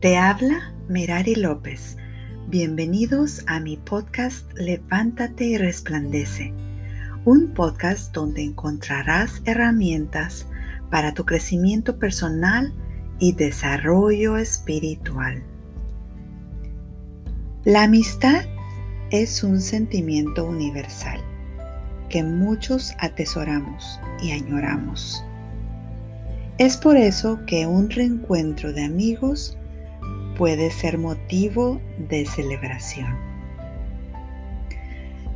Te habla Merari López. Bienvenidos a mi podcast Levántate y Resplandece, un podcast donde encontrarás herramientas para tu crecimiento personal y desarrollo espiritual. La amistad es un sentimiento universal que muchos atesoramos y añoramos. Es por eso que un reencuentro de amigos puede ser motivo de celebración.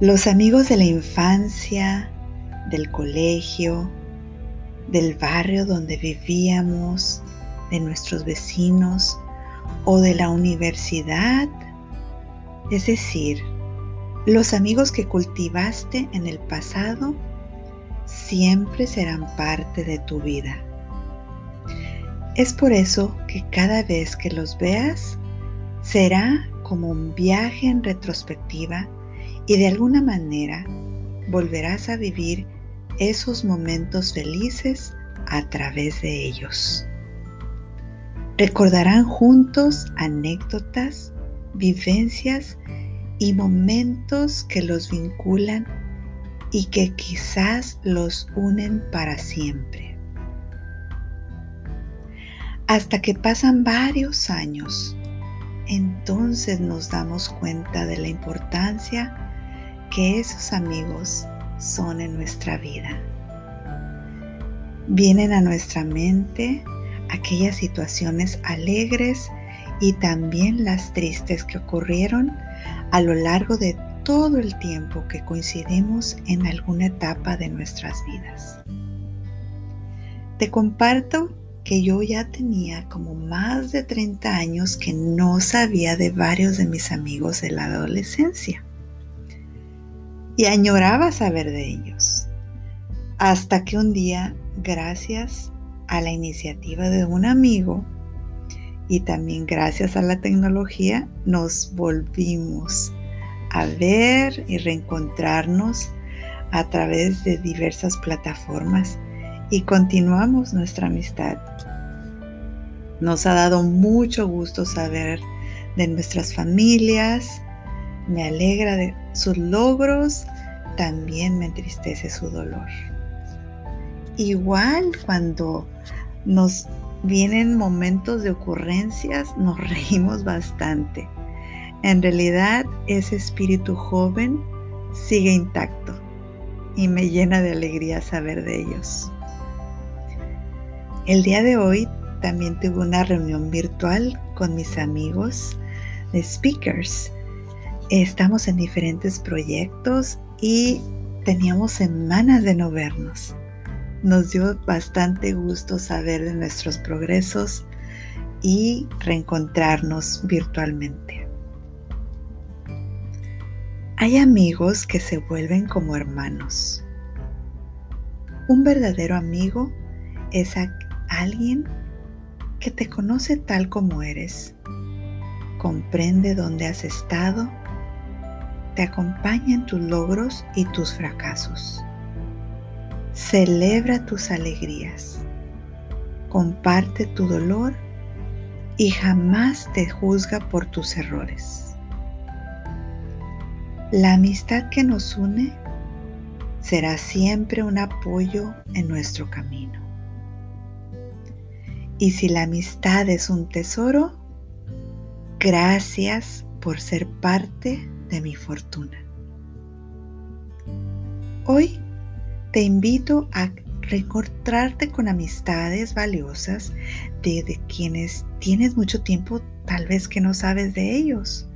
Los amigos de la infancia, del colegio, del barrio donde vivíamos, de nuestros vecinos o de la universidad, es decir, los amigos que cultivaste en el pasado siempre serán parte de tu vida. Es por eso que cada vez que los veas será como un viaje en retrospectiva y de alguna manera volverás a vivir esos momentos felices a través de ellos. Recordarán juntos anécdotas, vivencias y momentos que los vinculan y que quizás los unen para siempre hasta que pasan varios años. Entonces nos damos cuenta de la importancia que esos amigos son en nuestra vida. Vienen a nuestra mente aquellas situaciones alegres y también las tristes que ocurrieron a lo largo de todo el tiempo que coincidimos en alguna etapa de nuestras vidas. Te comparto que yo ya tenía como más de 30 años que no sabía de varios de mis amigos de la adolescencia. Y añoraba saber de ellos. Hasta que un día, gracias a la iniciativa de un amigo y también gracias a la tecnología, nos volvimos a ver y reencontrarnos a través de diversas plataformas y continuamos nuestra amistad. Nos ha dado mucho gusto saber de nuestras familias, me alegra de sus logros, también me entristece su dolor. Igual cuando nos vienen momentos de ocurrencias, nos reímos bastante. En realidad, ese espíritu joven sigue intacto y me llena de alegría saber de ellos. El día de hoy también tuve una reunión virtual con mis amigos de speakers. Estamos en diferentes proyectos y teníamos semanas de no vernos. Nos dio bastante gusto saber de nuestros progresos y reencontrarnos virtualmente. Hay amigos que se vuelven como hermanos. Un verdadero amigo es aquel alguien que te conoce tal como eres, comprende dónde has estado, te acompaña en tus logros y tus fracasos, celebra tus alegrías, comparte tu dolor y jamás te juzga por tus errores. La amistad que nos une será siempre un apoyo en nuestro camino. Y si la amistad es un tesoro, gracias por ser parte de mi fortuna. Hoy te invito a reencontrarte con amistades valiosas de, de, quienes tienes mucho tiempo tal vez que no sabes de ellos.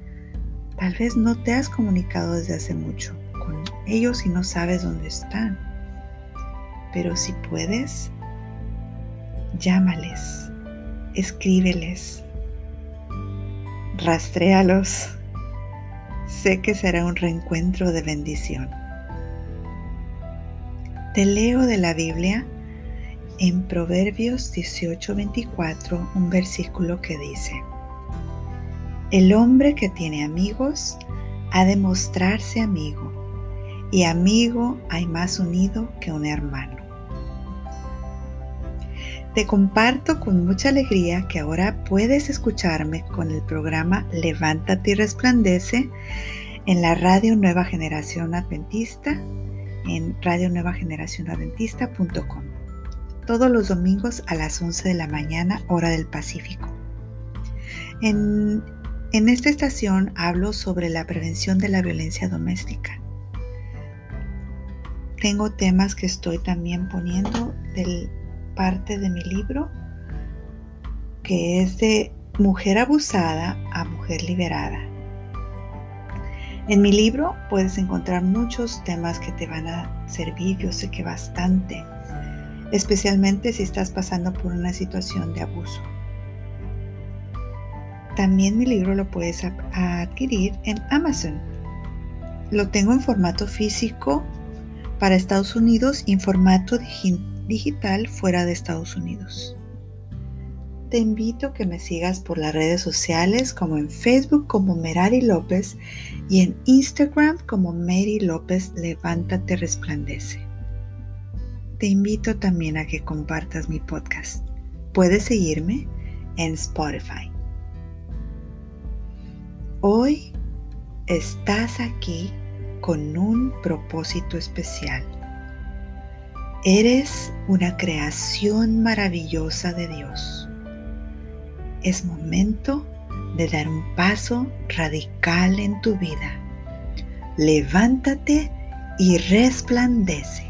Tal vez no te has comunicado desde hace mucho con ellos y no sabes dónde están. Pero si puedes, llámales, escríbeles, rastréalos. Sé que será un reencuentro de bendición. Te leo de la Biblia en Proverbios 18:24 un versículo que dice, El hombre que tiene amigos ha de mostrarse amigo, y amigo hay más unido que un hermano. Te comparto con mucha alegría que ahora puedes escucharme con el programa Levántate y Resplandece en la Radio Nueva Generación Adventista en radionuevageneracionadventista.com todos los domingos a las 11 de la mañana hora del Pacífico. En, en esta estación hablo sobre la prevención de la violencia doméstica. Tengo temas que estoy también poniendo del parte de mi libro, que es de mujer abusada a mujer liberada. En mi libro puedes encontrar muchos temas que te van a servir, yo sé que bastante, especialmente si estás pasando por una situación de abuso. También mi libro lo puedes adquirir en Amazon. Lo tengo en formato físico para Estados Unidos y en formato digital fuera de Estados Unidos. Te invito a que me sigas por las redes sociales como en Facebook como Merari López y en Instagram como Mary López Levántate Resplandece. Te invito también a que compartas mi podcast. Puedes seguirme en Spotify. Hoy estás aquí con un propósito especial Eres una creación maravillosa de Dios. Es momento de dar un paso radical en tu vida. Levántate y resplandece.